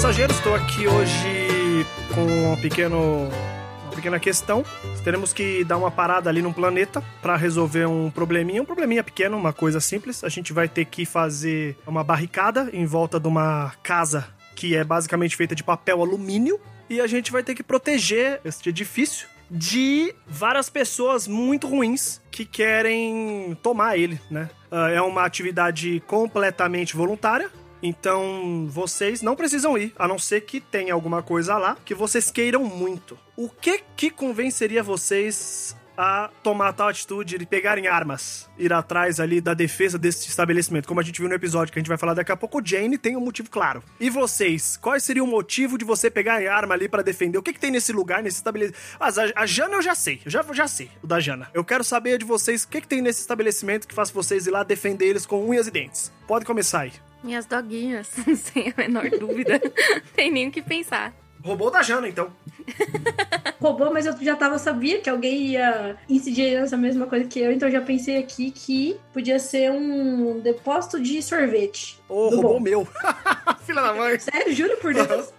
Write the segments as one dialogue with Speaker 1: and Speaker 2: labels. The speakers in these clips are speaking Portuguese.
Speaker 1: Passageiros, estou aqui hoje com um pequeno uma pequena questão. Teremos que dar uma parada ali no planeta para resolver um probleminha, um probleminha pequeno, uma coisa simples. A gente vai ter que fazer uma barricada em volta de uma casa que é basicamente feita de papel alumínio e a gente vai ter que proteger este edifício de várias pessoas muito ruins que querem tomar ele, né? Ah, É uma atividade completamente voluntária. Então, vocês não precisam ir, a não ser que tenha alguma coisa lá que vocês queiram muito. O que que convenceria vocês a tomar tal atitude de pegarem armas, ir atrás ali da defesa desse estabelecimento? Como a gente viu no episódio que a gente vai falar daqui a pouco, o Jane tem um motivo claro. E vocês, qual seria o motivo de você pegar arma ali pra defender? O que que tem nesse lugar, nesse estabelecimento? Ah, a Jana eu já sei, eu já, já sei, o da Jana. Eu quero saber de vocês o que que tem nesse estabelecimento que faz vocês ir lá defender eles com unhas e dentes. Pode começar aí.
Speaker 2: Minhas doguinhas, sem a menor dúvida. Tem nem o que pensar.
Speaker 1: Roubou da Jana, então.
Speaker 3: roubou, mas eu já tava, sabia que alguém ia incidir nessa mesma coisa que eu, então eu já pensei aqui que podia ser um depósito de sorvete.
Speaker 1: Ô,
Speaker 3: Do
Speaker 1: roubou
Speaker 3: bom.
Speaker 1: o meu. Filha da mãe.
Speaker 3: Sério, juro por Deus.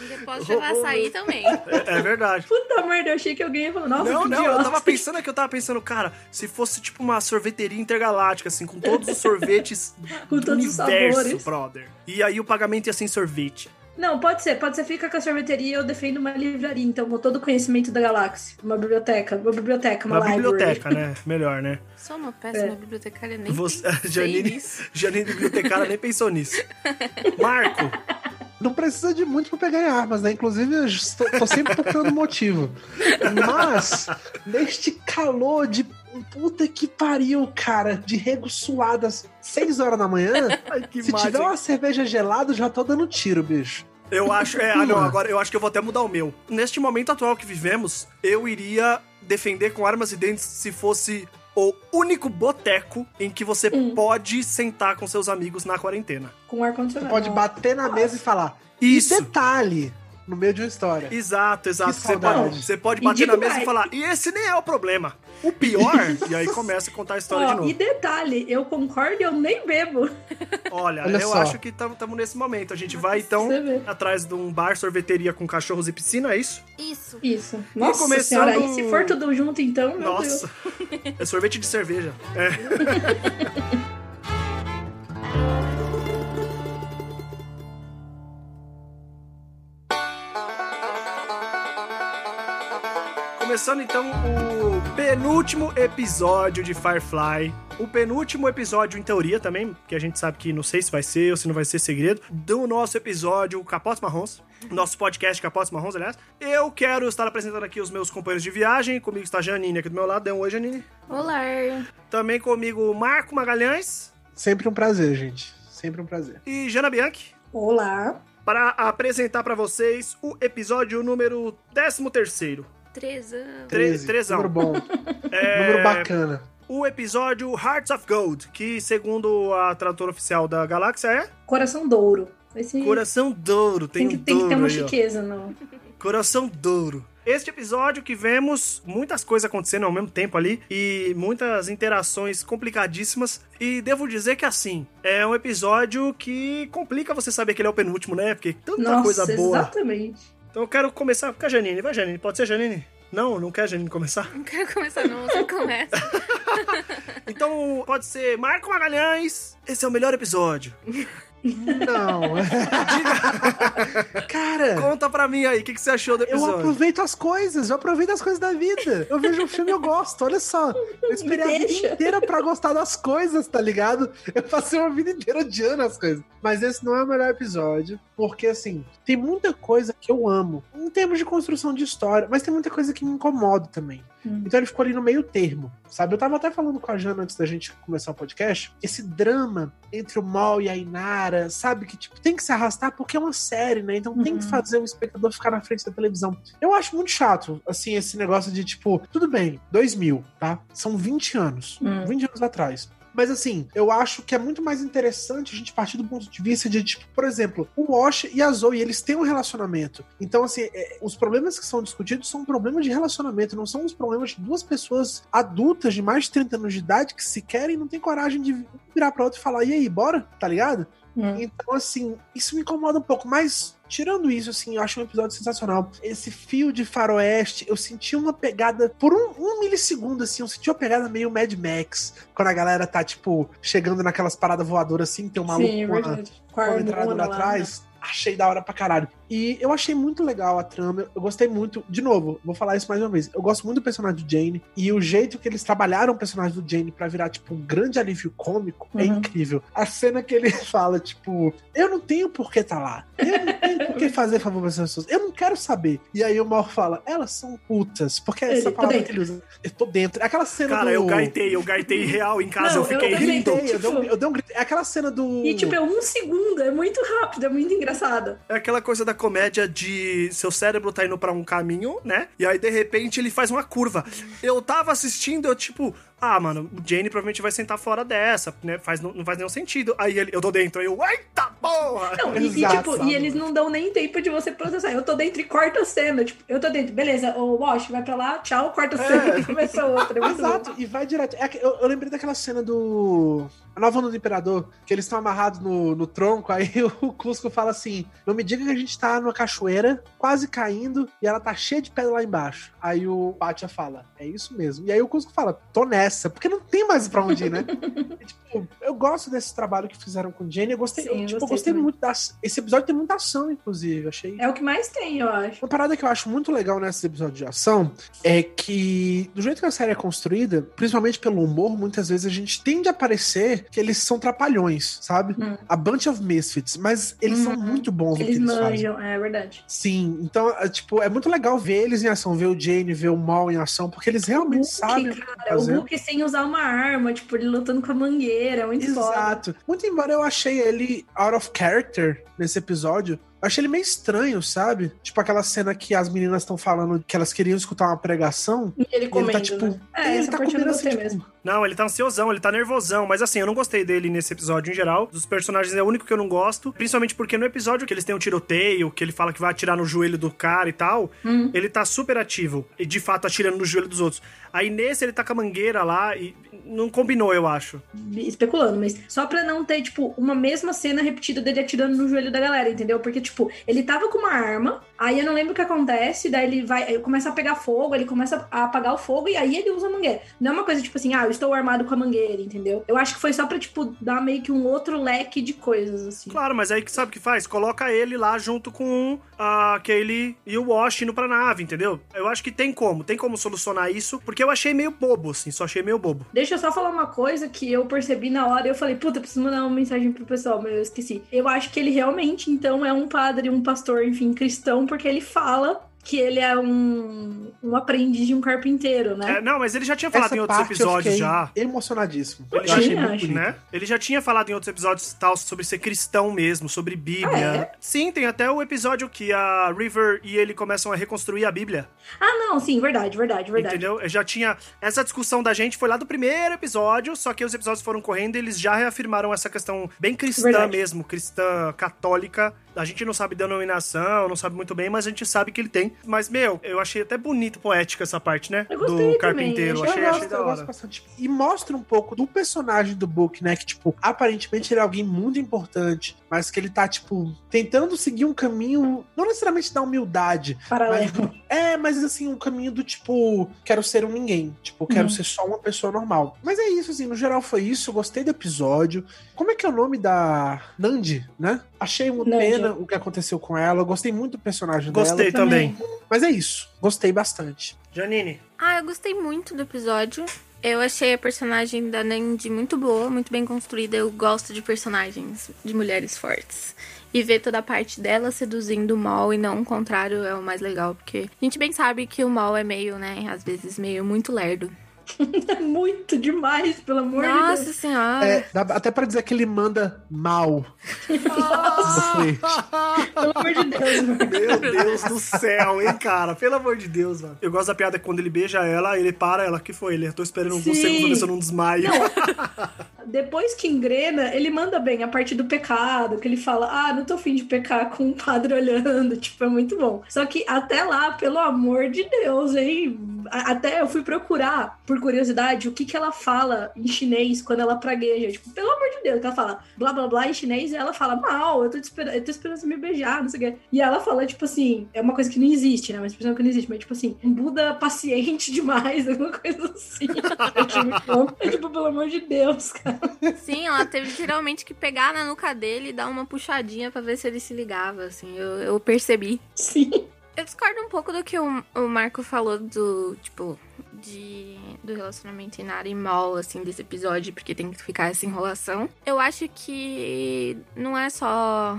Speaker 2: E depois de açaí também.
Speaker 1: É, é verdade.
Speaker 3: Puta merda, eu achei que alguém ia falar, nossa,
Speaker 1: Não,
Speaker 3: que
Speaker 1: não,
Speaker 3: idiota.
Speaker 1: eu tava pensando aqui, eu tava pensando, cara, se fosse tipo uma sorveteria intergaláctica, assim, com todos os sorvetes
Speaker 3: Com
Speaker 1: do
Speaker 3: todos os
Speaker 1: universo,
Speaker 3: sabores.
Speaker 1: brother. E aí o pagamento ia ser em sorvete.
Speaker 3: Não, pode ser, pode ser, fica com a sorveteria, eu defendo uma livraria, então, com todo o conhecimento da galáxia. Uma biblioteca, uma biblioteca, uma,
Speaker 1: Uma
Speaker 3: library.
Speaker 1: biblioteca, né? Melhor, né?
Speaker 2: Sou uma péssima
Speaker 3: É.
Speaker 2: bibliotecária, nem
Speaker 1: Você,
Speaker 2: pensei
Speaker 1: Janine,
Speaker 2: nisso.
Speaker 1: Janine bibliotecária nem pensou nisso. Marco,
Speaker 4: Não precisa de muito pra pegar armas, né? Inclusive, eu estou, tô sempre procurando motivo. Mas, neste calor de puta que pariu, cara, de rego suadas, 6 horas da manhã,
Speaker 1: ai,
Speaker 4: se
Speaker 1: imagem.
Speaker 4: tiver uma cerveja gelada, já tô dando tiro, bicho.
Speaker 1: Eu acho. É, ah, não, agora eu acho que eu vou até mudar o meu. Neste momento atual que vivemos, eu iria defender com armas e dentes se fosse o único boteco em que você
Speaker 3: Hum.
Speaker 1: pode sentar com seus amigos na quarentena.
Speaker 3: Com
Speaker 4: Você
Speaker 3: ar-condicionado.
Speaker 4: pode bater na mesa e falar.
Speaker 1: Isso.
Speaker 4: E detalhe, no meio de uma história.
Speaker 1: Exato, exato. Você pode, você pode
Speaker 3: E
Speaker 1: bater na mesa
Speaker 3: mais.
Speaker 1: e falar, e esse nem é o problema. O pior, e aí começa a contar a história de novo.
Speaker 3: e detalhe, eu concordo, eu nem bebo.
Speaker 1: Olha,
Speaker 4: Olha
Speaker 1: eu
Speaker 4: só.
Speaker 1: acho que estamos nesse momento. A gente vai então atrás de um bar, sorveteria com cachorros e piscina, é isso?
Speaker 2: Isso.
Speaker 3: Isso. Nossa
Speaker 1: começando-
Speaker 3: senhora, e se for tudo junto, então, meu Deus.
Speaker 1: Nossa, é sorvete de cerveja. É. Começando então o penúltimo episódio de Firefly. O penúltimo episódio, em teoria também, que a gente sabe que não sei se vai ser ou se não vai ser segredo, do nosso episódio Capotes Marrons, nosso podcast Capotes Marrons, aliás. Eu quero estar apresentando aqui os meus companheiros de viagem. Comigo está a Janine aqui do meu lado. Dê um oi, Janine.
Speaker 2: Olá.
Speaker 1: Também comigo Marco Magalhães
Speaker 4: Sempre um prazer, gente. Sempre um prazer.
Speaker 1: e Jana Bianchi
Speaker 3: Olá.
Speaker 1: para apresentar para vocês o episódio número 13º.
Speaker 2: Trezão.
Speaker 1: Tre-
Speaker 4: 13,
Speaker 1: trezão.
Speaker 4: Número bom.
Speaker 1: É,
Speaker 4: Número bacana.
Speaker 1: O episódio Hearts of Gold, que segundo a tradutora oficial da galáxia é
Speaker 3: Coração douro. Esse
Speaker 1: Coração Douro. Tem,
Speaker 3: tem, que,
Speaker 1: um
Speaker 3: tem que ter
Speaker 1: douro
Speaker 3: uma
Speaker 1: aí, ó.
Speaker 3: chiqueza, não.
Speaker 1: Coração Douro. Este episódio que vemos muitas coisas acontecendo ao mesmo tempo ali e muitas interações complicadíssimas. E devo dizer que assim, é um episódio que complica você saber que ele é o penúltimo, né? Porque tanta
Speaker 3: Nossa,
Speaker 1: coisa boa.
Speaker 3: exatamente.
Speaker 1: Então eu quero começar com a Janine. Vai, Janine. Pode ser, Janine? Não, não quer a Janine começar?
Speaker 2: Não quero começar, não. Você começa.
Speaker 1: Então pode ser Marco Magalhães. Esse é o melhor episódio.
Speaker 4: Não. Cara.
Speaker 1: Conta pra mim aí, o que, que você achou do
Speaker 4: Eu
Speaker 1: episódio?
Speaker 4: aproveito as coisas, eu aproveito as coisas da vida. Eu vejo um filme e eu gosto, olha só. Eu esperei a vida inteira pra gostar das coisas, tá ligado? Eu passei uma vida inteira odiando as coisas. Mas esse não é o melhor episódio, porque assim, tem muita coisa que eu amo, em termos de construção de história, mas tem muita coisa que me incomoda também.
Speaker 3: Hum.
Speaker 4: Então ele ficou ali no meio termo, sabe? Eu tava até falando com a Jana antes da gente começar o podcast, esse drama entre o Mal e a Inara, sabe? Que tipo, tem que se arrastar porque é uma série, né? Então tem que
Speaker 3: Uhum.
Speaker 4: fazer o espectador ficar na frente da televisão. Eu acho muito chato, assim, esse negócio de tipo, tudo bem, 2000, tá? São 20 anos.
Speaker 3: Hum.
Speaker 4: 20 anos atrás. Mas assim, eu acho que é muito mais interessante a gente partir do ponto de vista de, tipo, por exemplo, o Wash e a Zoe, eles têm um relacionamento. Então, assim, é, os problemas que são discutidos são problemas de relacionamento, não são os problemas de duas pessoas adultas de mais de 30 anos de idade que se querem e não tem coragem de virar pra outra e falar, e aí, bora? Tá ligado?
Speaker 3: Hum.
Speaker 4: Então, assim, isso me incomoda um pouco, mas tirando isso, assim, eu acho um episódio sensacional. Esse fio de faroeste, eu senti uma pegada, por um, um milissegundo, assim, eu senti uma pegada meio Mad Max, quando a galera tá, tipo, chegando naquelas paradas voadoras assim, tem um maluco
Speaker 3: Sim,
Speaker 4: com a.
Speaker 3: Com a
Speaker 4: a metralhadora
Speaker 3: hormona lá, né?
Speaker 4: atrás. Achei da hora pra caralho. E eu achei muito legal a trama. Eu gostei muito. De novo, vou falar isso mais uma vez. Eu gosto muito do personagem do Jane. E o jeito que eles trabalharam o personagem do Jane pra virar, tipo, um grande alívio cômico é
Speaker 3: Uhum.
Speaker 4: incrível. A cena que ele fala, tipo, eu não tenho por que tá lá. Eu não tenho por que fazer favor pra essas pessoas. Eu não quero saber. E aí o Mal fala, elas são putas. Porque é essa palavra que ele usa. Eu tô dentro. É aquela cena
Speaker 1: Cara,
Speaker 4: do.
Speaker 1: eu gaitei, eu gaitei real em casa,
Speaker 3: Não,
Speaker 1: eu fiquei
Speaker 3: eu- eu
Speaker 1: rindo.
Speaker 3: gritei.
Speaker 4: Eu dei, um, eu dei um grito. É aquela cena do.
Speaker 3: E tipo, é um segundo, é muito rápido, é muito engraçado.
Speaker 1: É aquela coisa da comédia de seu cérebro tá indo pra um caminho, né? E aí, de repente, ele faz uma curva. Eu tava assistindo, eu tipo, ah, mano, o Jane provavelmente vai sentar fora dessa, né? Faz, não, não faz nenhum sentido. Aí ele, eu tô dentro, aí eu, eita porra!
Speaker 3: Não, e, e,
Speaker 4: Exato,
Speaker 3: tipo,
Speaker 4: sabe?
Speaker 3: e eles não dão nem tempo de você processar. Eu tô dentro e corta a cena. Tipo, eu tô dentro, beleza, o Wash vai pra lá, tchau, corta a cena e começa outra. É
Speaker 4: Exato, e vai direto. É eu, eu lembrei daquela cena do. A nova onda do Imperador, que eles estão amarrados no, no tronco, aí o Cusco fala assim: Não me diga que a gente tá numa cachoeira, quase caindo, e ela tá cheia de pedra lá embaixo. Aí o Pátia fala: É isso mesmo. E aí o Cusco fala: Tô nessa, porque não tem mais pra onde ir, né? E, tipo, eu gosto desse trabalho que fizeram com o Jenny. Eu gostei,
Speaker 3: Sim,
Speaker 4: eu, tipo, eu
Speaker 3: gostei
Speaker 4: muito da. Esse episódio tem muita ação, inclusive. Achei.
Speaker 3: É o que mais tem, eu acho.
Speaker 4: Uma parada que eu acho muito legal nesses episódios de ação é que, do jeito que a série é construída, principalmente pelo humor, muitas vezes a gente tende a parecer que eles são trapalhões, sabe?
Speaker 3: Hum.
Speaker 4: A bunch of misfits, mas eles são
Speaker 3: Uhum.
Speaker 4: muito bons no
Speaker 3: Eles
Speaker 4: que eles fazem.
Speaker 3: manjam, é verdade.
Speaker 4: Sim, então, é, tipo, é muito legal ver eles em ação, ver o Jane, ver o Mal em ação, porque eles realmente sabem o que
Speaker 3: cara,
Speaker 4: estão
Speaker 3: o. Hulk sem usar uma arma, tipo, ele lutando com a mangueira, é muito foda.
Speaker 4: Exato. Muito embora eu achei ele out of character nesse episódio, eu achei ele meio estranho, sabe? Tipo aquela cena que as meninas estão falando que elas queriam escutar uma pregação.
Speaker 3: E ele comendo,
Speaker 4: ele tá tipo.
Speaker 3: né? É,
Speaker 4: ele
Speaker 3: essa
Speaker 4: tá comendo assim, tipo,
Speaker 3: mesmo.
Speaker 1: Não, ele tá ansiosão, ele tá nervosão, mas assim, eu não gostei dele nesse episódio em geral. Dos personagens é o único que eu não gosto, principalmente porque no episódio que eles têm um tiroteio, que ele fala que vai atirar no joelho do cara e tal,
Speaker 3: Hum.
Speaker 1: ele tá super ativo e de fato atirando no joelho dos outros. Aí nesse ele tá com a mangueira lá e não combinou, eu acho.
Speaker 3: especulando, mas só pra não ter, tipo, uma mesma cena repetida dele atirando no joelho da galera, entendeu? Porque, tipo, ele tava com uma arma, aí eu não lembro o que acontece, daí ele vai, ele começa a pegar fogo, ele começa a apagar o fogo e aí ele usa a mangueira. Não é uma coisa tipo assim, ah, eu estou armado com a mangueira, entendeu? Eu acho que foi só pra, tipo, dar meio que um outro leque de coisas, assim.
Speaker 1: Claro, mas aí que sabe o que faz? Coloca ele lá junto com a Kaylee e o Wash indo pra nave, entendeu? Eu acho que tem como, tem como solucionar isso, porque eu achei meio bobo, assim, só achei meio bobo.
Speaker 3: Deixa eu só falar uma coisa que eu percebi na hora. Eu falei, puta, preciso mandar uma mensagem pro pessoal, mas eu esqueci. Eu acho que ele realmente, então, é um padre, um pastor, enfim, cristão, porque ele fala que ele é um, um aprendiz de um carpinteiro, né?
Speaker 1: É, não, mas ele já tinha falado
Speaker 4: Essa
Speaker 1: em outros
Speaker 4: eu
Speaker 1: episódios
Speaker 4: fiquei
Speaker 1: já.
Speaker 4: Emocionadíssimo.
Speaker 1: Ele
Speaker 4: eu
Speaker 1: já
Speaker 4: achei
Speaker 3: tinha,
Speaker 1: né? Ele já tinha falado em outros episódios tal sobre ser cristão mesmo, sobre Bíblia.
Speaker 3: Ah, é?
Speaker 1: Sim, tem até o episódio que a River e ele começam a reconstruir a Bíblia.
Speaker 3: Ah, não, sim, verdade, verdade, verdade.
Speaker 1: Entendeu? Já tinha. Essa discussão da gente foi lá do primeiro episódio, só que os episódios foram correndo e eles já reafirmaram essa questão bem cristã
Speaker 3: Verdade.
Speaker 1: mesmo, cristã católica. A gente não sabe denominação, não sabe muito bem, mas a gente sabe que ele tem. Mas, meu, eu achei até bonito, poética essa parte, né?
Speaker 3: Eu gostei
Speaker 1: do
Speaker 3: também,
Speaker 1: carpinteiro.
Speaker 3: achei
Speaker 1: Achei,
Speaker 4: eu
Speaker 1: achei
Speaker 4: gosto,
Speaker 1: da
Speaker 4: eu gosto
Speaker 1: hora.
Speaker 4: bastante. E mostra um pouco do personagem do Book, né? Que, tipo, aparentemente ele é alguém muito importante, mas que ele tá, tipo, tentando seguir um caminho, não necessariamente da humildade, mas
Speaker 3: Paralelo.
Speaker 4: do É, mas assim, um caminho do tipo, quero ser um ninguém. Tipo, quero
Speaker 3: Uhum.
Speaker 4: ser só uma pessoa normal. Mas é isso, assim, no geral foi isso. Gostei do episódio. Como é que é o nome da Nandi, né? Achei uma
Speaker 3: Nandi.
Speaker 4: pena o que aconteceu com ela. Gostei muito do personagem
Speaker 1: Gostei
Speaker 4: dela.
Speaker 1: também.
Speaker 4: Mas é isso. Gostei bastante.
Speaker 1: Janine.
Speaker 2: Ah, eu gostei muito do episódio. Eu achei a personagem da Nandi muito boa, muito bem construída. Eu gosto de personagens de mulheres fortes. E ver toda a parte dela seduzindo o mal e não o contrário é o mais legal. Porque a gente bem sabe que o mal é meio, né, às vezes meio muito lerdo.
Speaker 3: É muito demais, pelo amor de
Speaker 2: Nossa
Speaker 3: Deus.
Speaker 2: senhora.
Speaker 4: É, dá até pra dizer que ele manda mal.
Speaker 3: Pelo amor de Deus, mano.
Speaker 1: Meu Deus do céu, hein, cara? Pelo amor de Deus, mano. Eu gosto da piada que quando ele beija ela, ele para ela. que foi? Ele, eu tô esperando alguns
Speaker 3: Sim.
Speaker 1: segundos pra ver se eu não desmaio.
Speaker 3: Depois que engrena, ele manda bem a parte do pecado, que ele fala, ah, não tô afim de pecar com um padre olhando, tipo, é muito bom. Só que até lá, pelo amor de Deus, hein? Até eu fui procurar, por curiosidade, o que que ela fala em chinês quando ela pragueja. Tipo, pelo amor de Deus, que ela fala blá blá blá em chinês e ela fala, mal, eu tô, te esperando, eu tô esperando você me beijar, não sei o quê. E ela fala, tipo assim, é uma coisa que não existe, né? Uma expressão que não existe, mas tipo assim, um Buda paciente demais, alguma coisa assim. Eu muito bom. Tipo, pelo amor de Deus, cara.
Speaker 2: Sim, ela teve literalmente que pegar na nuca dele e dar uma puxadinha pra ver se ele se ligava, assim. Eu, eu percebi.
Speaker 3: Sim.
Speaker 2: Eu discordo um pouco do que o, o Marco falou do, tipo, de, do relacionamento Inara e Mal, assim, desse episódio, porque tem que ficar essa enrolação. Eu acho que não é só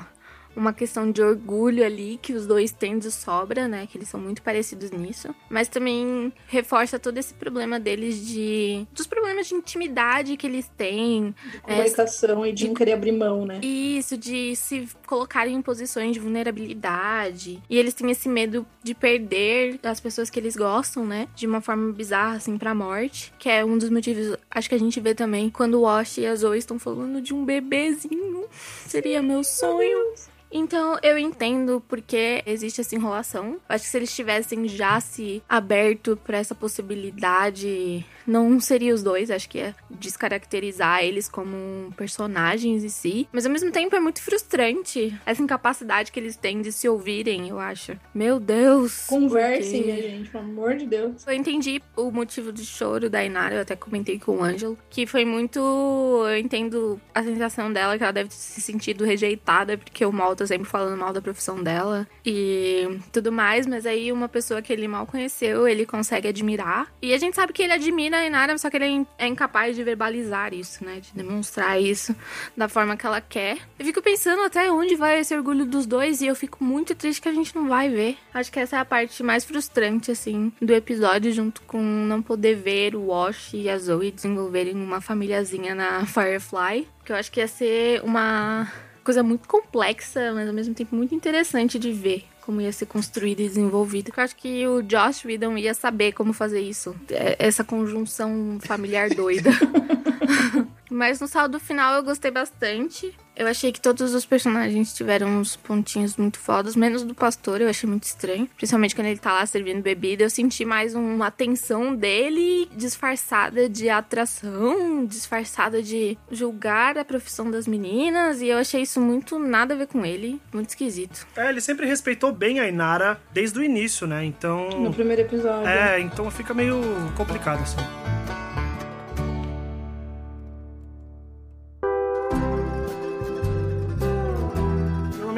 Speaker 2: uma questão de orgulho ali que os dois têm de sobra, né? Que eles são muito parecidos nisso. Mas também reforça todo esse problema deles de. dos problemas de intimidade que eles têm. É,
Speaker 3: Comunicação e de não querer abrir mão, né?
Speaker 2: isso, de se colocarem em posições de vulnerabilidade. E eles têm esse medo de perder as pessoas que eles gostam, né? De uma forma bizarra, assim, pra morte. Que é um dos motivos, acho que a gente vê também, quando o Wash e a Zoe estão falando de um bebezinho. Seria meu sonho. Então eu entendo porque existe essa enrolação. Acho que se eles tivessem já se aberto pra essa possibilidade, não seria os dois. Acho que ia descaracterizar eles como personagens em si. Mas ao mesmo tempo é muito frustrante essa incapacidade que eles têm de se ouvirem, eu acho. Meu Deus.
Speaker 3: Conversem,
Speaker 2: porque-
Speaker 3: minha gente, pelo amor de Deus.
Speaker 2: eu entendi o motivo do choro da Inara, eu até comentei com o Ângelo, que foi muito. Eu entendo a sensação dela, que ela deve ter se sentido rejeitada, porque o mal tá sempre falando mal da profissão dela e tudo mais, mas aí uma pessoa que ele mal conheceu, ele consegue admirar. E a gente sabe que ele admira a Inara, só que ele é incapaz de verbalizar isso, né? De demonstrar isso da forma que ela quer. Eu fico pensando até onde vai esse orgulho dos dois e eu fico muito triste que a gente não vai ver. Acho que essa é a parte mais frustrante, assim, do episódio, junto com não poder ver o Wash e a Zoe desenvolverem uma famíliazinha na Firefly. Que eu acho que ia ser uma coisa muito complexa, mas ao mesmo tempo muito interessante de ver. Como ia ser construído e desenvolvido. Eu acho que o Josh Whedon ia saber como fazer isso. É- Essa conjunção familiar doida. Mas no saldo final eu gostei bastante. Eu achei que todos os personagens tiveram uns pontinhos muito fodas, menos do pastor, eu achei muito estranho. Principalmente quando ele tá lá servindo bebida, eu senti mais uma atenção dele disfarçada de atração, disfarçada de julgar a profissão das meninas, e eu achei isso muito nada a ver com ele, muito esquisito.
Speaker 1: É, ele sempre respeitou bem a Inara desde o início, né? Então.
Speaker 3: No primeiro episódio.
Speaker 1: É, então fica meio complicado assim.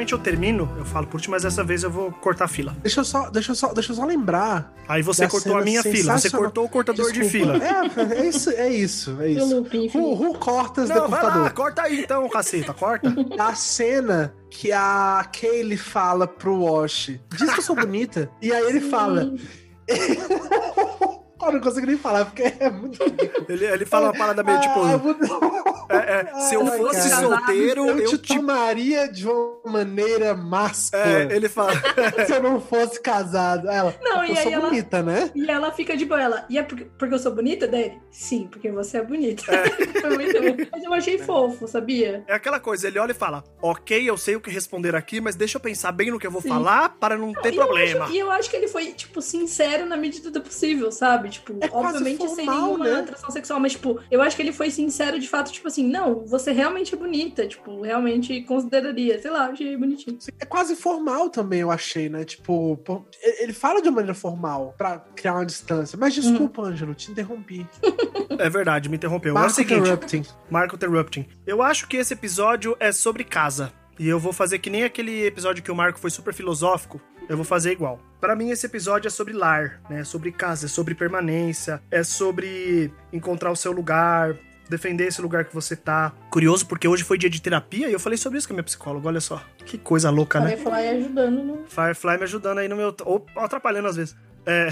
Speaker 1: Normalmente eu termino, eu falo por último, mas dessa vez eu vou cortar a fila.
Speaker 4: Deixa eu só, deixa eu só, deixa eu só lembrar.
Speaker 1: Aí você cortou a minha fila, você cortou o cortador de
Speaker 4: Desculpa.
Speaker 1: fila.
Speaker 4: É, é isso, é isso, é
Speaker 3: o
Speaker 4: isso.
Speaker 3: enfim.
Speaker 4: Ru, Ru cortas do
Speaker 1: Não, vai lá, corta aí então, caceta, corta.
Speaker 4: A cena que a Kaylee fala pro Wash, diz que eu sou bonita, e aí ele fala. Eu não consigo nem falar, porque é muito ridículo.
Speaker 1: Ele, ele fala uma parada meio tipo.
Speaker 4: Ah, eu vou-
Speaker 1: é, é, se eu
Speaker 4: Ai,
Speaker 1: fosse
Speaker 4: cara.
Speaker 1: solteiro,
Speaker 4: eu,
Speaker 1: eu,
Speaker 4: te tomaria de uma maneira máscula
Speaker 1: É, ele fala.
Speaker 4: se eu não fosse casado. Ela,
Speaker 3: Não, e
Speaker 4: eu sou
Speaker 3: aí ela-
Speaker 4: bonita, né?
Speaker 3: E ela fica de boa, ela. E é porque, porque eu sou bonita dele? Sim, porque você é bonita. Foi muito bom. Mas eu achei fofo, sabia?
Speaker 1: É aquela coisa, ele olha e fala: Ok, eu sei o que responder aqui, mas deixa eu pensar bem no que eu vou
Speaker 3: Sim.
Speaker 1: falar para não ter
Speaker 3: E eu
Speaker 1: problema.
Speaker 3: acho- E eu acho que ele foi, tipo, sincero na medida do possível, sabe? Tipo,
Speaker 4: É quase
Speaker 3: obviamente sem
Speaker 4: formal,
Speaker 3: nenhuma
Speaker 4: né?
Speaker 3: atração sexual, mas, tipo, eu acho que ele foi sincero de fato, tipo assim, não, você realmente é bonita, tipo, realmente consideraria, sei lá, achei bonitinho.
Speaker 4: É quase formal também, eu achei, né? Tipo, ele fala de uma maneira formal pra criar uma distância. Mas desculpa,
Speaker 3: Uhum.
Speaker 4: Ângelo, te interrompi.
Speaker 1: É verdade, me interrompeu. é o
Speaker 4: Marco
Speaker 1: seguinte,
Speaker 4: interrupting.
Speaker 1: Marco Interrupting. Eu acho que esse episódio é sobre casa. E eu vou fazer que nem aquele episódio que o Marco foi super filosófico. Eu vou fazer igual. Pra mim, esse episódio é sobre lar, né? Sobre casa, é sobre permanência, é sobre encontrar o seu lugar, defender esse lugar que você tá. Curioso, porque hoje foi dia de terapia e eu falei sobre isso com a minha psicóloga. Olha só. Que coisa louca, né?
Speaker 3: Firefly ajudando no.
Speaker 1: Firefly me ajudando aí no meu. Ou atrapalhando às vezes. É.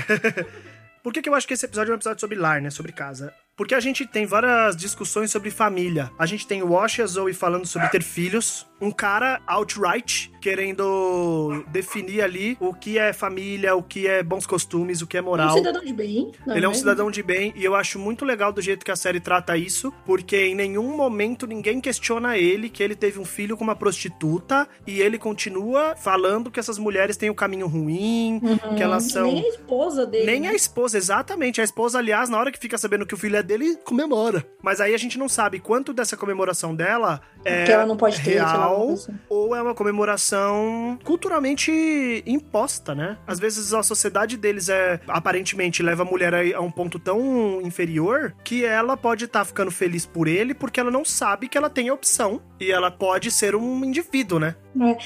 Speaker 1: Por que, que eu acho que esse episódio é um episódio sobre lar, né? Sobre casa? Porque a gente tem várias discussões sobre família. A gente tem o Wash e a Zoe falando sobre ter filhos. Um cara outright querendo definir ali o que é família, o que é bons costumes, o que é
Speaker 3: Um
Speaker 1: moral.
Speaker 3: cidadão de bem. não
Speaker 1: Ele é um
Speaker 3: né?
Speaker 1: cidadão de bem e eu acho muito legal do jeito que a série trata isso, porque em nenhum momento ninguém questiona ele que ele teve um filho com uma prostituta e ele continua falando que essas mulheres têm o caminho ruim, que elas são.
Speaker 3: Nem a esposa dele.
Speaker 1: Nem
Speaker 3: né?
Speaker 1: a esposa, exatamente. A esposa, aliás, na hora que fica sabendo que o filho é dele, comemora. Mas aí a gente não sabe quanto dessa comemoração dela é
Speaker 3: Que ela não pode ter,
Speaker 1: real
Speaker 3: assim.
Speaker 1: ou é uma comemoração culturalmente imposta, né? Às vezes a sociedade deles é aparentemente leva a mulher a, um ponto tão inferior que ela pode estar ficando feliz por ele porque ela não sabe que ela tem a opção e ela pode ser um indivíduo, né?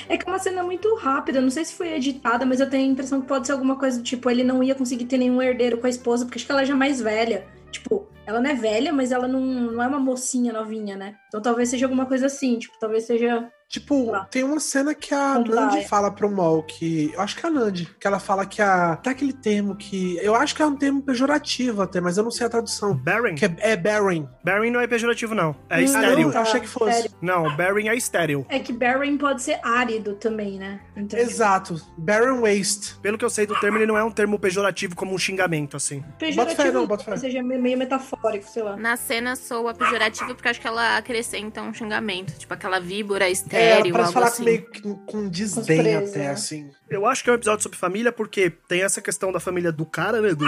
Speaker 3: É, é que é uma cena muito rápida, não sei se foi editada, mas eu tenho a impressão que pode ser alguma coisa do tipo, ele não ia conseguir ter nenhum herdeiro com a esposa, porque acho que ela já é mais velha. Tipo, ela não é velha, mas ela não, não é uma mocinha novinha, né? Então talvez seja alguma coisa assim, tipo, talvez seja.
Speaker 4: Tipo,
Speaker 3: Lá.
Speaker 4: tem uma cena que a
Speaker 3: da
Speaker 4: Nandi fala pro Mol que. Eu acho que é a Nandi, que ela fala que a. Tá aquele termo que. Eu acho que é um termo pejorativo até, mas eu não sei a tradução.
Speaker 1: Barren?
Speaker 4: Que é, é barren.
Speaker 1: Barren não é pejorativo, não. É
Speaker 3: Hum,
Speaker 1: estéril.
Speaker 4: não, eu achei que fosse.
Speaker 3: Sério.
Speaker 1: Não, Barren é estéril.
Speaker 3: É que barren pode ser árido também, né? Então,
Speaker 4: Exato. Barren waste.
Speaker 1: Pelo que eu sei do termo, ele não é um termo pejorativo como um xingamento, assim.
Speaker 4: Bota fé, não, bota fé.
Speaker 3: seja meio metafórico, sei lá.
Speaker 2: Na cena soa pejorativo porque acho que ela acrescenta um xingamento. Tipo aquela víbora
Speaker 4: É,
Speaker 2: estéreo,
Speaker 4: parece
Speaker 2: algo
Speaker 4: falar
Speaker 2: assim.
Speaker 4: meio que com desdém
Speaker 3: Desprezo,
Speaker 4: até,
Speaker 3: né?
Speaker 4: assim.
Speaker 1: Eu acho que é um episódio sobre família porque tem essa questão da família do cara, né? Do.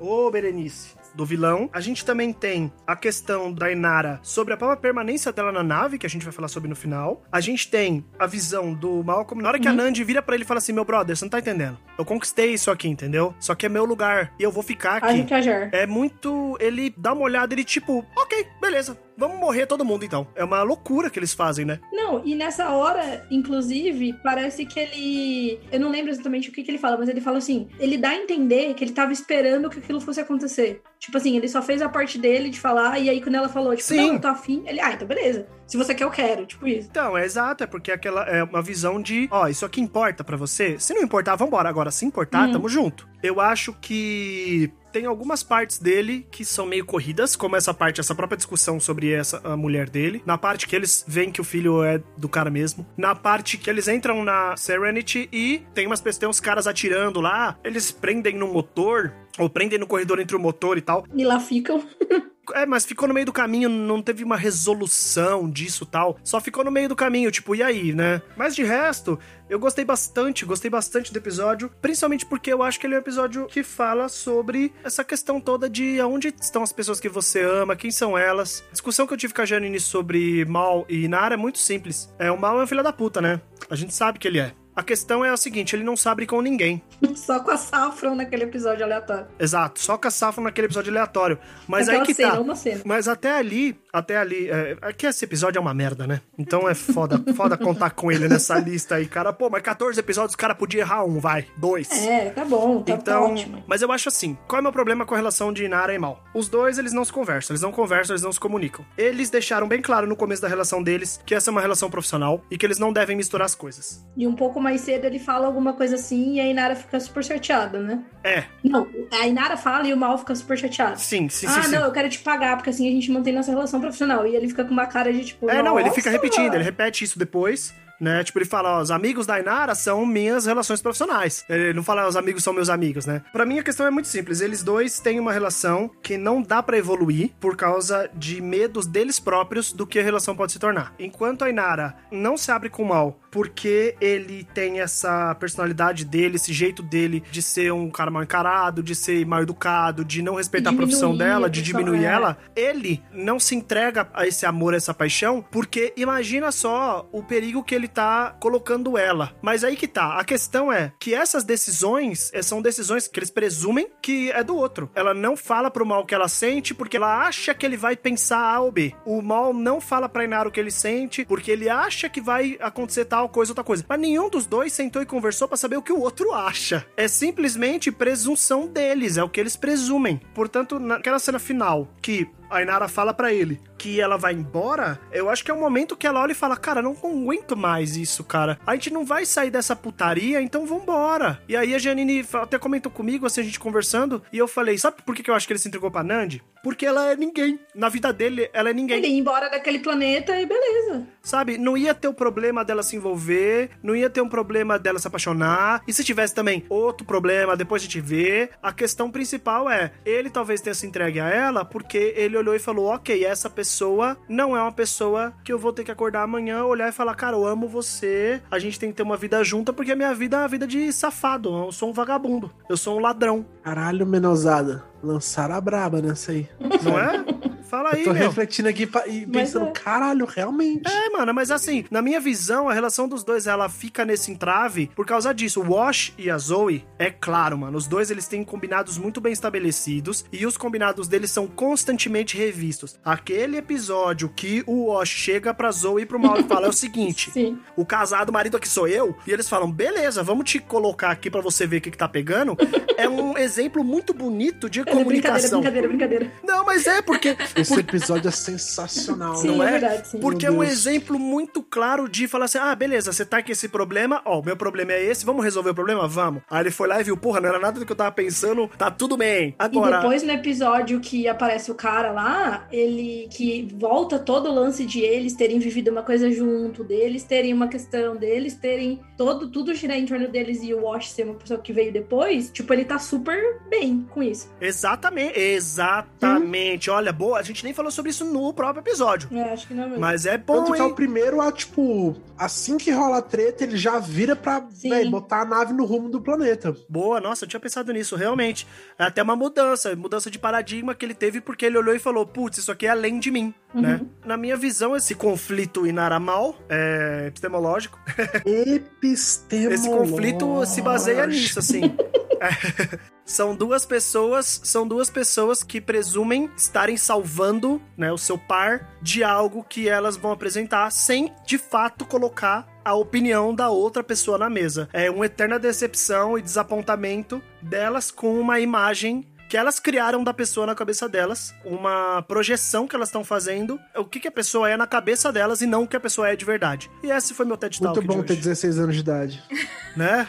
Speaker 1: Ô, Berenice. Do vilão. A gente também tem a questão da Inara sobre a própria permanência dela na nave, que a gente vai falar sobre no final. A gente tem a visão do Malcolm. Na hora que a Nandi vira pra ele e fala assim: Meu brother, você não tá entendendo. Eu conquistei isso aqui, entendeu? Só que é meu lugar e eu vou ficar aqui.
Speaker 3: ajar.
Speaker 1: É muito. Ele dá uma olhada, ele tipo, ok, beleza, vamos morrer todo mundo então. É uma loucura que eles fazem, né?
Speaker 3: Não, e nessa hora, inclusive, parece que ele. Eu não lembro exatamente o que, que ele fala, mas ele fala assim: ele dá a entender que ele tava esperando que aquilo fosse acontecer. Tipo assim, ele só fez a parte dele de falar, e aí quando ela falou, tipo,
Speaker 1: Sim.
Speaker 3: não, eu tô afim, ele, ah, então beleza. Se você quer, eu quero. Tipo isso.
Speaker 1: Então, é exato, é porque aquela é uma visão de, ó, isso aqui importa pra você? Se não importar, vambora. Agora, se importar,
Speaker 3: Uhum.
Speaker 1: tamo junto. Eu acho que tem algumas partes dele que são meio corridas, como essa parte, essa própria discussão sobre essa a mulher dele. Na parte que eles veem que o filho é do cara mesmo. Na parte que eles entram na Serenity e tem umas pessoas, tem uns caras atirando lá, eles prendem no motor. Ou prendem no corredor entre o motor e tal.
Speaker 3: E lá ficam.
Speaker 1: É, mas ficou no meio do caminho, não teve uma resolução disso tal. Só ficou no meio do caminho, tipo, e aí, né? Mas de resto, eu gostei bastante, gostei bastante do episódio. Principalmente porque eu acho que ele é um episódio que fala sobre essa questão toda de aonde estão as pessoas que você ama, quem são elas. A discussão que eu tive com a Janine sobre Mal e Nara é muito simples. É, o Mal é um filho da puta, né? A gente sabe que ele é. A questão é a seguinte, ele não sabe com ninguém.
Speaker 3: Só com a Saffron naquele episódio aleatório.
Speaker 1: Exato, só com a Safra naquele episódio aleatório. Mas
Speaker 3: Aquela
Speaker 1: aí que
Speaker 3: cena,
Speaker 1: tá.
Speaker 3: cena.
Speaker 1: Mas até ali, até ali, é, é que esse episódio é uma merda, né? Então é foda, foda contar com ele nessa lista aí, cara. Pô, mas 14 episódios, o cara podia errar um, vai, dois.
Speaker 3: É, tá bom, tá, tá
Speaker 1: Então,
Speaker 3: ótimo.
Speaker 1: mas eu acho assim, qual é o meu problema com a relação de Nara e Mal? Os dois, eles não se conversam, eles não conversam, eles não se comunicam. Eles deixaram bem claro no começo da relação deles que essa é uma relação profissional e que eles não devem misturar as coisas.
Speaker 3: E um pouco mais cedo ele fala alguma coisa assim e a Inara fica super chateada, né?
Speaker 1: É,
Speaker 3: Não, a Inara fala e o Mal fica super chateado.
Speaker 1: sim, sim,
Speaker 3: ah,
Speaker 1: sim, sim.
Speaker 3: não, eu quero te pagar, porque assim a gente mantém nossa relação profissional. E ele fica com uma cara de tipo.
Speaker 1: É, não, ele fica repetindo, ele repete isso depois. Né? Tipo, ele fala, ó, os amigos da Inara são minhas relações profissionais. Ele não fala, os amigos são meus amigos, né? Pra mim, a questão é muito simples. Eles dois têm uma relação que não dá pra evoluir por causa de medos deles próprios do que a relação pode se tornar. Enquanto a Inara não se abre com o mal porque ele tem essa personalidade dele, esse jeito dele de ser um cara mal encarado, de ser mal educado, de não respeitar a profissão
Speaker 3: Diminuir
Speaker 1: dela, de diminuir
Speaker 3: é.
Speaker 1: ela, ele não se entrega a esse amor, a essa paixão, porque imagina só o perigo que ele tá colocando ela. Mas aí que tá, a questão é que essas decisões eh, são decisões que eles presumem que é do outro. Ela não fala pro mal que ela sente porque ela acha que ele vai pensar A ou B. O mal não fala pra Inara o que ele sente porque ele acha que vai acontecer tal coisa, outra coisa. Mas nenhum dos dois sentou e conversou pra saber o que o outro acha. É simplesmente presunção deles, é o que eles presumem. Portanto, naquela cena final que a Inara fala pra ele que ela vai embora, eu acho que é o momento que ela olha e fala: Cara, não aguento mais isso, cara. A gente não vai sair dessa putaria, então vambora. E aí a Janine até comentou comigo, assim, a gente conversando, e eu falei: Sabe por que eu acho que ele se entregou pra Nandi? Porque ela é ninguém. Na vida dele, ela é ninguém.
Speaker 3: Ele ia embora daquele planeta e beleza.
Speaker 1: Sabe? Não ia ter o problema dela se envolver, não ia ter um problema dela se apaixonar. E se tivesse também outro problema, depois a gente vê. A questão principal é, ele talvez tenha se entregue a ela porque ele olhou e falou: ok, essa pessoa não é uma pessoa que eu vou ter que acordar amanhã, olhar e falar, cara, eu amo você, a gente tem que ter uma vida junta, porque a minha vida é uma vida de safado. Eu sou um vagabundo, eu sou um ladrão,
Speaker 4: Caralho, menosada. Lançaram a braba nessa aí.
Speaker 1: não é? Fala aí,
Speaker 4: Eu tô
Speaker 1: meu.
Speaker 4: refletindo aqui e
Speaker 3: Mas
Speaker 4: pensando,
Speaker 3: é.
Speaker 4: caralho, realmente.
Speaker 1: É, mano, mas assim, na minha visão, a relação dos dois, ela fica nesse entrave por causa disso. O Wash e a Zoe, é claro, mano, os dois, eles têm combinados muito bem estabelecidos e os combinados deles são constantemente revistos. Aquele episódio que o Wash chega pra Zoe e pro Mal e fala é o seguinte,
Speaker 3: Sim.
Speaker 1: o casado, o marido aqui sou eu, e eles falam, beleza, vamos te colocar aqui pra você ver o que, que tá pegando, é um exemplo muito bonito de
Speaker 3: É brincadeira,
Speaker 1: comunicação.
Speaker 3: brincadeira, brincadeira.
Speaker 1: Não, mas é porque
Speaker 4: Esse episódio é sensacional.
Speaker 3: Sim,
Speaker 1: não
Speaker 3: é
Speaker 1: é?
Speaker 3: verdade, sim.
Speaker 1: Porque é um
Speaker 4: Deus.
Speaker 1: exemplo muito claro de falar assim: ah, beleza, você tá com esse problema, ó, o meu problema é esse, vamos resolver o problema? Vamos. Aí ele foi lá e viu, porra, não era nada do que eu tava pensando, tá tudo bem. Agora.
Speaker 3: E depois no episódio que aparece o cara lá, ele que volta todo o lance de eles terem vivido uma coisa junto, deles terem uma questão, deles terem todo tudo girar em torno deles e o Wash ser uma pessoa que veio depois, tipo, ele tá super bem com isso.
Speaker 1: Exatamente, exatamente. Olha, boa, a gente nem falou sobre isso no próprio episódio.
Speaker 3: É, acho que não é mesmo.
Speaker 1: Mas é bom,
Speaker 4: Tanto que é o
Speaker 1: hein?
Speaker 4: primeiro a, tipo, assim que rola a treta, ele já vira pra botar a nave no rumo do planeta.
Speaker 1: Boa, nossa, eu tinha pensado nisso, realmente. É até uma mudança, mudança de paradigma que ele teve porque ele olhou e falou: putz, isso aqui é além de mim,
Speaker 3: Uhum.
Speaker 1: né? Na minha visão, esse conflito Inaramal é epistemológico.
Speaker 4: Epistemológico.
Speaker 1: Esse conflito se baseia nisso, assim. São duas pessoas, são duas pessoas que presumem estarem salvando, né, o seu par de algo que elas vão apresentar sem de fato colocar a opinião da outra pessoa na mesa. É uma eterna decepção e desapontamento delas com uma imagem que elas criaram da pessoa na cabeça delas, uma projeção que elas estão fazendo, o que, que a pessoa é na cabeça delas e não o que a pessoa é de verdade. E esse foi meu TED Talk
Speaker 4: Muito bom
Speaker 1: de
Speaker 4: ter
Speaker 1: hoje,
Speaker 4: 16 anos de idade.
Speaker 1: né?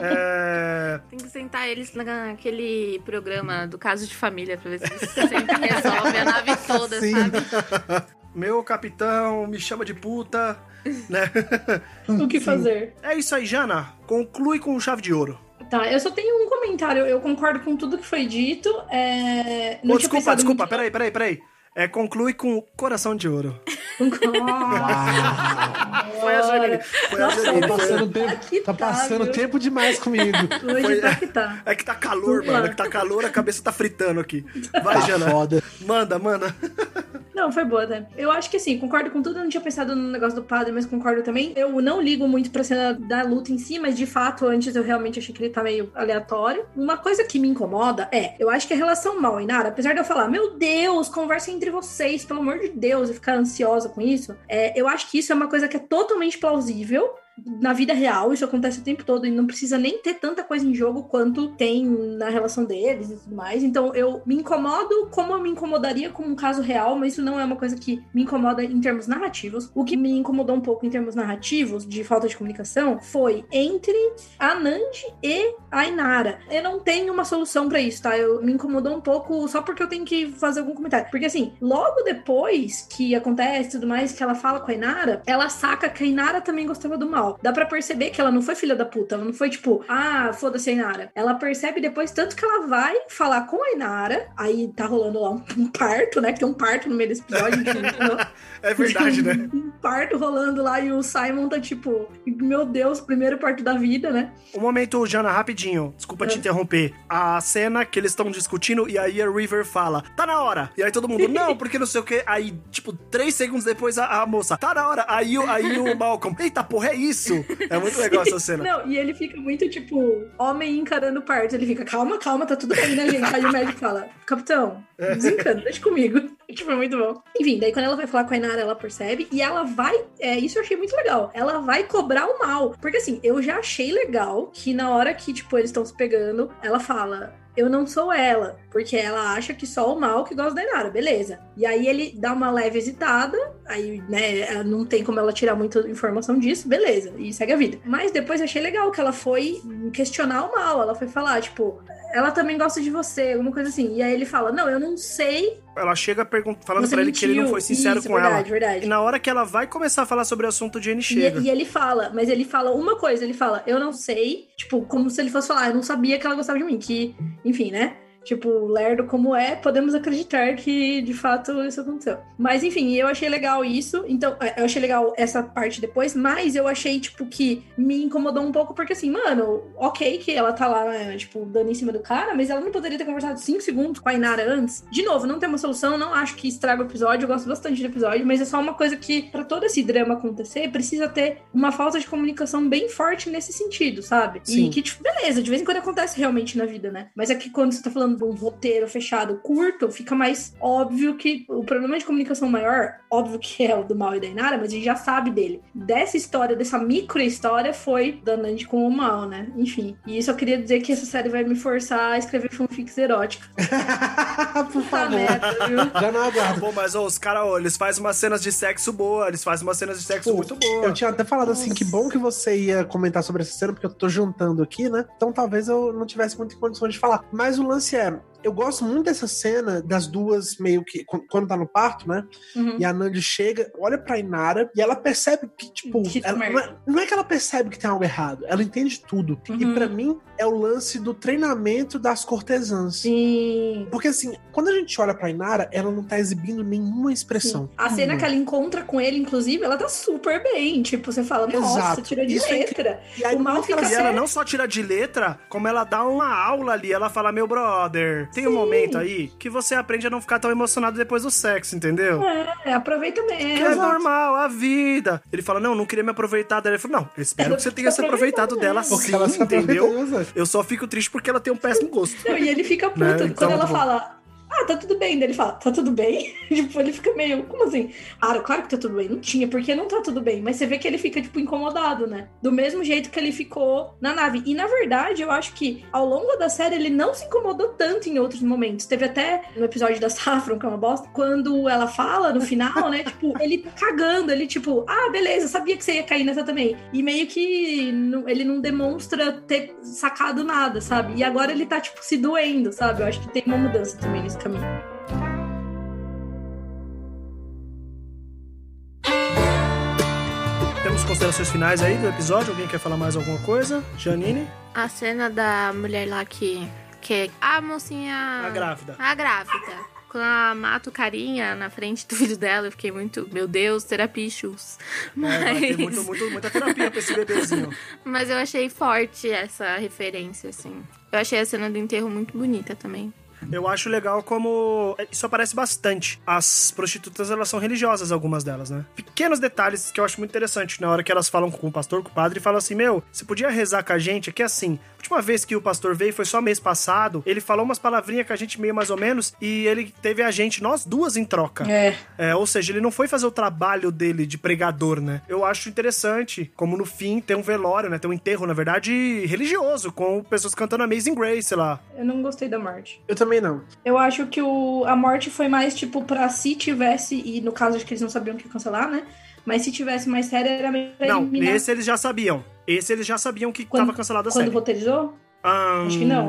Speaker 1: é...
Speaker 2: Tem que sentar eles naquele programa do caso de família pra ver se eles sempre resolvem a nave toda,
Speaker 4: Sim.
Speaker 2: sabe?
Speaker 1: Meu capitão me chama de puta, né?
Speaker 3: o que fazer?
Speaker 1: É isso aí, Jana. Conclui com chave de ouro.
Speaker 3: Tá, eu só tenho um comentário. Eu concordo com tudo que foi dito. É... Não
Speaker 1: desculpa, desculpa,
Speaker 3: muito-
Speaker 1: peraí, peraí, peraí. É, conclui com coração de ouro.
Speaker 3: Ah,
Speaker 1: Foi a Janine. Foi a
Speaker 3: Nossa,
Speaker 1: Janine.
Speaker 4: Tá passando tempo,
Speaker 3: Aqui
Speaker 4: tá
Speaker 3: tá,
Speaker 4: passando
Speaker 3: viu?
Speaker 4: tempo demais comigo.
Speaker 3: Hoje
Speaker 1: Foi-
Speaker 3: tá que tá.
Speaker 1: É que tá calor,
Speaker 3: lá.
Speaker 1: mano. É que tá calor, a cabeça tá fritando aqui. Vai,
Speaker 4: Tá
Speaker 1: Jana.
Speaker 4: foda.
Speaker 1: Manda, manda.
Speaker 3: Não, foi boa, né? Eu acho que assim, concordo com tudo. Eu não tinha pensado no negócio do padre, mas concordo também. Eu não ligo muito pra cena da luta em si, mas de fato, antes eu realmente achei que ele tá meio aleatório. Uma coisa que me incomoda é, eu acho que a relação mal e Nara, apesar de eu falar, meu Deus, conversem entre vocês, pelo amor de Deus, e ficar ansiosa com isso, é, eu acho que isso é uma coisa que é totalmente plausível. Na vida real, isso acontece o tempo todo e não precisa nem ter tanta coisa em jogo quanto tem na relação deles e tudo mais. Então eu me incomodo como eu me incomodaria com um caso real, mas isso não é uma coisa que me incomoda em termos narrativos. O que me incomodou um pouco em termos narrativos, de falta de comunicação, foi entre a Nandi e a Inara. Eu não tenho uma solução para isso, tá? Eu me incomodou um pouco só porque eu tenho que fazer algum comentário. Porque assim, logo depois que acontece tudo mais, que ela fala com a Inara, ela saca que a Inara também gostava do mal. Dá para perceber que ela não foi filha da puta, ela não foi tipo, ah, foda-se a Inara. Ela percebe depois tanto que ela vai falar com a Inara, aí tá rolando lá um, um parto, né? Que tem um parto no meio desse episódio,
Speaker 1: É verdade, né?
Speaker 3: um parto rolando lá e o Simon tá tipo, meu Deus, primeiro parto da vida, né?
Speaker 1: Um momento, Jana, rapidinho. Desculpa te interromper. A cena que eles estão discutindo e aí a River fala, tá na hora. E aí todo mundo, não, porque não sei o que. Aí, tipo, três segundos depois a, a moça, tá na hora. Aí, aí o Malcolm, eita porra, é isso. É muito legal essa cena.
Speaker 3: Não, e ele fica muito tipo, homem encarando parto. Ele fica, calma, calma, tá tudo bem, né, gente? Aí o médico fala, capitão, desencana, deixa comigo. Tipo, é muito bom. Enfim, daí quando ela vai falar com a Inara, ela percebe e ela vai. É, isso eu achei muito legal. Ela vai cobrar o mal. Porque assim, eu já achei legal que na hora que, tipo, eles estão se pegando, ela fala. Eu não sou ela, porque ela acha que só o mal que gosta da Inara, beleza. E aí ele dá uma leve hesitada, aí, né, não tem como ela tirar muita informação disso, beleza, e segue a vida. Mas depois achei legal que ela foi questionar o mal, ela foi falar, tipo, ela também gosta de você, alguma coisa assim. E aí ele fala, não, eu não sei.
Speaker 1: Ela chega falando
Speaker 3: Você
Speaker 1: pra ele que ele não foi sincero
Speaker 3: Isso,
Speaker 1: com
Speaker 3: verdade,
Speaker 1: ela.
Speaker 3: verdade.
Speaker 1: E na hora que ela vai começar a falar sobre o assunto, o Jenny
Speaker 3: E,
Speaker 1: chega.
Speaker 3: e ele fala, mas ele fala uma coisa, ele fala, eu não sei, tipo, como se ele fosse falar, eu não sabia que ela gostava de mim, que, enfim, né? Tipo, lerdo como é, podemos acreditar que de fato isso aconteceu. Mas enfim, eu achei legal isso. Então, eu achei legal essa parte depois, mas eu achei, tipo, que me incomodou um pouco, porque assim, mano, ok que ela tá lá, né, tipo, dando em cima do cara, mas ela não poderia ter conversado cinco segundos com a Inara antes. De novo, não tem uma solução, não acho que estraga o episódio, eu gosto bastante do episódio, mas é só uma coisa que, pra todo esse drama acontecer, precisa ter uma falta de comunicação bem forte nesse sentido, sabe?
Speaker 4: Sim.
Speaker 3: E que, tipo, beleza, de vez em quando acontece realmente na vida, né? Mas é que quando você tá falando um roteiro fechado curto, fica mais óbvio que o problema de comunicação maior, óbvio que é o do Mal e da Inara, mas a gente já sabe dele. Dessa história, dessa micro história, foi da Nandi com o Mal, né? Enfim. E isso eu queria dizer que essa série vai me forçar a escrever fanfics erótica.
Speaker 4: Por favor.
Speaker 3: merda, viu?
Speaker 4: Já não aguardo.
Speaker 1: Pô, mas ó, os caras, ó, eles fazem umas cenas de sexo boa, eles fazem umas cenas de sexo
Speaker 4: Pô,
Speaker 1: muito boa.
Speaker 4: Eu tinha até falado assim, que bom que você ia comentar sobre essa cena, porque eu tô juntando aqui, né? Então talvez eu não tivesse muita condições de falar. Mas o lance é, am eu gosto muito dessa cena das duas meio que, qu- quando tá no parto, né?
Speaker 3: Uhum.
Speaker 4: E a Nandi chega, olha pra Inara e ela percebe que, tipo,
Speaker 3: Que
Speaker 4: ela- não, é, não é que ela percebe que tem algo errado, ela entende tudo. E
Speaker 3: Uhum.
Speaker 4: pra mim é o lance do treinamento das cortesãs.
Speaker 3: Sim.
Speaker 4: Porque assim, quando a gente olha pra Inara, ela não tá exibindo nenhuma expressão.
Speaker 3: A cena que ela encontra com ele, inclusive, ela tá super bem. Tipo, você fala, nossa,
Speaker 4: Exato.
Speaker 3: tirou de
Speaker 4: Isso é
Speaker 3: letra.
Speaker 4: E aí,
Speaker 3: o mal fica
Speaker 1: E ela não só tira de letra, como ela dá uma aula ali. Ela fala, meu brother, tem um momento aí que você aprende a não ficar tão emocionado depois do sexo, entendeu?
Speaker 3: É, aproveita
Speaker 1: Que
Speaker 3: mesmo.
Speaker 1: é normal, a vida. Ele fala, não, não queria me aproveitar dela. Ele falou, não, eu espero que você tenha se aproveitado dela
Speaker 4: Porque
Speaker 1: sim,
Speaker 4: ela se
Speaker 1: entendeu?
Speaker 4: né?
Speaker 1: Eu só fico triste porque ela tem um péssimo gosto.
Speaker 3: Não, e ele fica puto.
Speaker 1: Né? Então,
Speaker 3: Quando ela
Speaker 1: muito bom.
Speaker 3: fala, ah, tá tudo bem. Daí ele fala, tá tudo bem? tipo, ele fica meio, como assim? Ah, claro que tá tudo bem. Não tinha, porque não tá tudo bem. Mas você vê que ele fica, tipo, incomodado, né? Do mesmo jeito que ele ficou na nave. E, na verdade, eu acho que ao longo da série ele não se incomodou tanto em outros momentos. Teve até no episódio da Saffron, que é uma bosta, quando ela fala no final, né? tipo, ele tá cagando. Ele, tipo, ah, beleza, sabia que você ia cair nessa também. E meio que ele não demonstra ter sacado nada, sabe? E agora ele tá, tipo, se doendo, sabe? Eu acho que tem uma mudança também nesse caminho.
Speaker 1: Temos considerações finais aí do episódio? Alguém quer falar mais alguma coisa? Janine?
Speaker 2: A cena da mulher lá que. que a mocinha.
Speaker 1: A grávida.
Speaker 2: A grávida. Quando ela mata o carinha na frente do filho dela, eu fiquei muito. Meu Deus, terapia issues.
Speaker 1: É, vai ter
Speaker 2: Mas,
Speaker 1: muito, muito, muita terapia pra esse bebezinho.
Speaker 2: mas eu achei forte essa referência, assim. Eu achei a cena do enterro muito bonita também.
Speaker 1: Eu acho legal como isso aparece bastante. As prostitutas, elas são religiosas, algumas delas, né? Pequenos detalhes que eu acho muito interessante. Na hora que elas falam com o pastor, com o padre, e falam assim: Meu, você podia rezar com a gente? Aqui é assim. A última vez que o pastor veio foi só mês passado. Ele falou umas palavrinhas com a gente meio mais ou menos. E ele teve a gente, nós duas, em troca.
Speaker 3: É.
Speaker 1: É, ou seja, ele não foi fazer o trabalho dele de pregador, né? Eu acho interessante, como no fim tem um velório, né? Tem um enterro, na verdade, religioso, com pessoas cantando Amazing Grace lá.
Speaker 3: Eu não gostei da morte.
Speaker 4: Eu também não.
Speaker 3: Eu acho que o, a morte foi mais, tipo, pra se tivesse, e no caso acho que eles não sabiam o que cancelar, né? Mas se tivesse mais sério, era meio pra
Speaker 1: Não,
Speaker 3: eliminar.
Speaker 1: esse eles já sabiam. Esse eles já sabiam que
Speaker 3: Quando-
Speaker 1: tava cancelada a
Speaker 3: Quando
Speaker 1: série.
Speaker 3: roteirizou?
Speaker 1: Ah,
Speaker 3: Acho que não.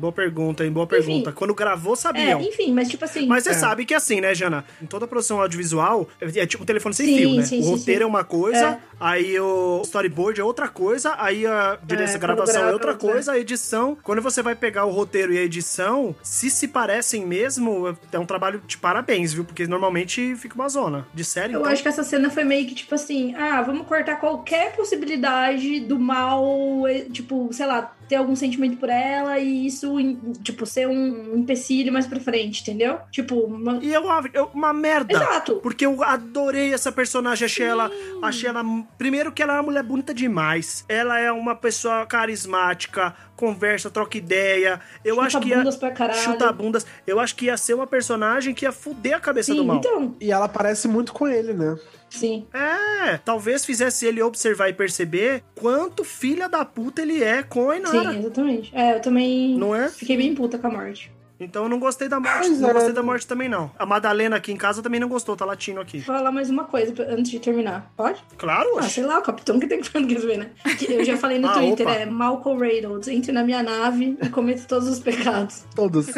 Speaker 1: Boa pergunta, hein? Boa
Speaker 3: Enfim.
Speaker 1: pergunta. Quando gravou,
Speaker 3: É,
Speaker 1: sabiam.
Speaker 3: enfim, mas tipo assim.
Speaker 1: Mas você
Speaker 4: É.
Speaker 1: sabe que é assim, né, Jana? Em toda produção audiovisual, é é tipo um telefone sem
Speaker 3: Sim,
Speaker 1: fio, né?
Speaker 3: sim,
Speaker 1: o
Speaker 3: sim,
Speaker 1: roteiro
Speaker 3: sim.
Speaker 1: é uma coisa,
Speaker 3: É.
Speaker 1: aí o storyboard é outra coisa, aí a direção,
Speaker 3: É,
Speaker 1: gravação é outra
Speaker 3: outra.
Speaker 1: coisa, a edição. Quando você vai pegar o roteiro e a edição, se se parecem mesmo, é um trabalho de parabéns, viu? Porque normalmente fica uma zona. De série,
Speaker 3: Eu
Speaker 1: então.
Speaker 3: acho que essa cena foi meio que tipo assim: ah, vamos cortar qualquer possibilidade do mal, eh, tipo, sei lá, ter algum sentimento por ela e isso, tipo, ser um empecilho mais pra frente, entendeu? Tipo, uma...
Speaker 1: E eu, eu- uma merda.
Speaker 3: Exato.
Speaker 1: Porque eu adorei essa personagem, achei ela, achei ela. Primeiro que ela é uma mulher bonita demais. Ela é uma pessoa carismática, conversa, troca ideia. Eu
Speaker 3: Chuta
Speaker 1: acho que ia,
Speaker 3: bundas pra caralho.
Speaker 1: chuta bundas. Eu acho que ia ser uma personagem que ia fuder a cabeça do
Speaker 3: Sim,
Speaker 1: mal.
Speaker 3: então.
Speaker 4: E ela parece muito com ele, né?
Speaker 3: Sim.
Speaker 1: É, talvez fizesse ele observar e perceber quanto filha da puta ele é com a Inara.
Speaker 3: Sim, exatamente. É, eu também
Speaker 1: Não é?
Speaker 3: fiquei bem puta com a morte.
Speaker 1: Então eu não gostei da morte.
Speaker 4: Pois
Speaker 1: não
Speaker 4: é.
Speaker 1: gostei da morte também, não. A Madalena aqui em casa também não gostou, tá latindo aqui.
Speaker 3: Vou falar mais uma coisa antes de terminar. Pode?
Speaker 1: Claro,
Speaker 3: Ah,
Speaker 1: oxe.
Speaker 3: sei lá, o capitão que tem que ver, né? Que Eu já falei no
Speaker 1: Ah,
Speaker 3: Twitter,
Speaker 1: opa.
Speaker 3: é Malcolm Reynolds, entre na minha nave e cometa todos os pecados.
Speaker 4: Todos.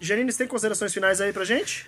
Speaker 1: Janine, você tem considerações finais aí pra gente?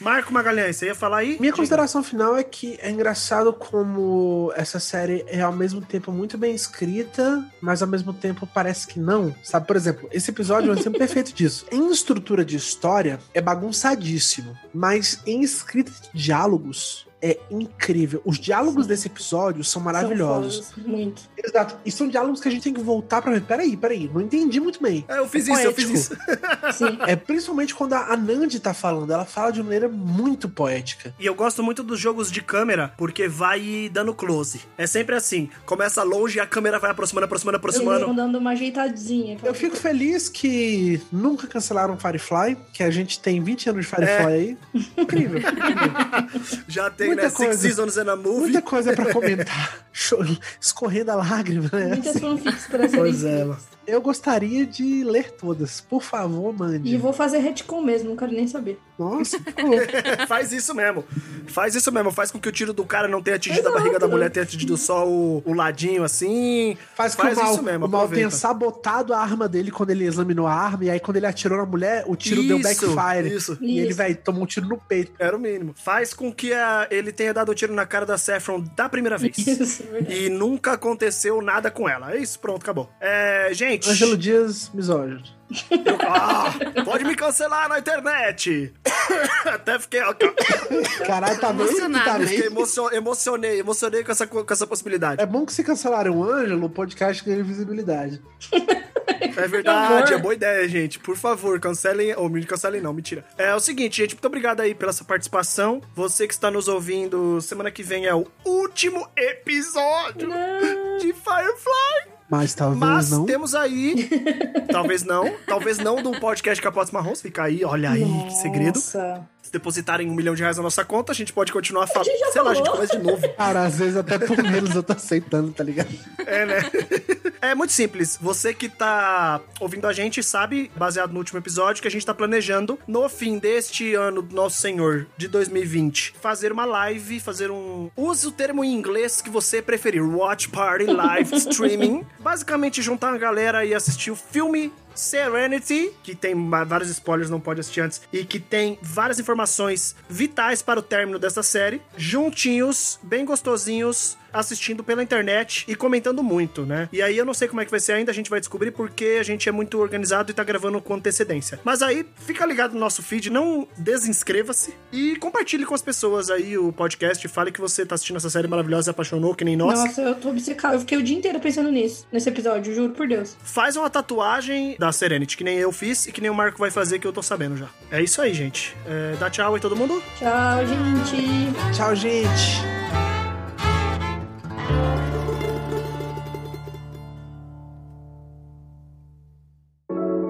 Speaker 1: Marco Magalhães, você ia falar aí?
Speaker 4: Minha
Speaker 1: Diga.
Speaker 4: consideração final é que é engraçado como essa série é ao mesmo tempo muito bem escrita, mas ao mesmo tempo parece que não. Sabe, por exemplo, esse episódio é um exemplo perfeito disso. Em estrutura de história, é bagunçadíssimo, mas em escrita de diálogos. É incrível. Os diálogos desse episódio são maravilhosos.
Speaker 3: São fodas, muito.
Speaker 4: Exato. E são diálogos que a gente tem que voltar pra ver. Peraí, peraí. Não entendi muito bem.
Speaker 1: É, eu fiz
Speaker 4: É
Speaker 1: isso, eu fiz
Speaker 4: poético.
Speaker 1: isso.
Speaker 3: Sim.
Speaker 4: É principalmente quando a Nandi tá falando. Ela fala de maneira muito poética.
Speaker 1: E eu gosto muito dos jogos de câmera, porque vai dando close. É sempre assim, começa longe e a câmera vai aproximando, aproximando,
Speaker 3: Eles
Speaker 1: aproximando.
Speaker 3: vão dando uma ajeitadinha.
Speaker 4: Eu fico feliz que nunca cancelaram Firefly, que a gente tem 20 anos de Firefly
Speaker 1: É.
Speaker 4: aí. Incrível. incrível.
Speaker 1: Já tem,
Speaker 4: Muita
Speaker 1: né? Six
Speaker 4: coisa.
Speaker 1: Seasons and a Movie.
Speaker 4: Muita coisa pra comentar. Escorrendo a lágrima, né?
Speaker 3: Muitas fanfics para serem
Speaker 1: Pois é,
Speaker 3: escritas.
Speaker 4: Eu gostaria de ler todas. Por favor, mande.
Speaker 3: E vou fazer retcon mesmo, não quero nem saber.
Speaker 4: Nossa.
Speaker 1: Faz isso mesmo. Faz isso mesmo. Faz com que o tiro do cara não tenha atingido
Speaker 3: Exato.
Speaker 1: a barriga da mulher, tenha atingido só o, o ladinho assim.
Speaker 4: Faz que
Speaker 1: Faz
Speaker 4: o mal,
Speaker 1: isso mesmo,
Speaker 4: o mal tenha sabotado a arma dele quando ele examinou a arma, e aí quando ele atirou na mulher, o tiro deu
Speaker 1: Isso,
Speaker 4: backfire.
Speaker 1: isso.
Speaker 4: E ele,
Speaker 3: Isso.
Speaker 4: vai tomou um tiro no peito.
Speaker 1: Era o mínimo. Faz com que a- ele tenha dado um tiro na cara da Saffron da primeira vez.
Speaker 3: Isso, é.
Speaker 1: E nunca aconteceu nada com ela. É isso, pronto, acabou. É, gente.
Speaker 4: Ângelo Dias, misógino.
Speaker 1: Ah, pode me cancelar na internet. Até fiquei. ó,
Speaker 4: Caralho, tá bem?
Speaker 2: Emocionado.
Speaker 4: Tá bem?
Speaker 1: emocion- emocionei, emocionei com essa, co- com essa possibilidade.
Speaker 4: É bom que se cancelarem o Ângelo, o podcast ganha visibilidade.
Speaker 1: É verdade, é boa ideia, gente. Por favor, cancelem. Ou me cancelem, não, mentira. É o seguinte, gente, muito obrigado aí pela sua participação. Você que está nos ouvindo, semana que vem é o último episódio de Firefly.
Speaker 4: Mas talvez
Speaker 1: Mas
Speaker 4: não.
Speaker 1: temos aí. talvez não. Talvez não do podcast Capotes Marrons. Fica aí, olha aí, que segredo.
Speaker 3: Nossa.
Speaker 1: Se depositarem um milhão de reais na nossa conta, a gente pode continuar falando. Sei lá, a gente
Speaker 3: falou.
Speaker 1: começa de novo.
Speaker 4: Cara, às vezes até por menos eu tô aceitando, tá ligado?
Speaker 1: É, né? É muito simples. Você que tá ouvindo a gente sabe, baseado no último episódio, que a gente tá planejando, no fim deste ano do Nosso Senhor, de 2020, fazer uma live, fazer um. Use o termo em inglês que você preferir. Watch Party Live Streaming. Basicamente, juntar a galera e assistir o filme Serenity, que tem vários spoilers, não pode assistir antes, e que tem várias informações vitais para o término dessa série, juntinhos, bem gostosinhos, assistindo pela internet e comentando muito, né? E aí eu não sei como é que vai ser ainda, a gente vai descobrir porque a gente é muito organizado e tá gravando com antecedência. Mas aí, fica ligado no nosso feed, não desinscreva-se e compartilhe com as pessoas aí o podcast, fale que você tá assistindo essa série maravilhosa e apaixonou, que nem nós.
Speaker 3: Nossa, eu tô obcecado. Eu fiquei o dia inteiro pensando nisso, nesse episódio, juro por Deus.
Speaker 1: Faz uma tatuagem da Serenity, que nem eu fiz e que nem o Marco vai fazer, que eu tô sabendo já. É isso aí, gente. É, dá tchau aí todo mundo.
Speaker 3: Tchau, gente.
Speaker 4: Tchau, gente.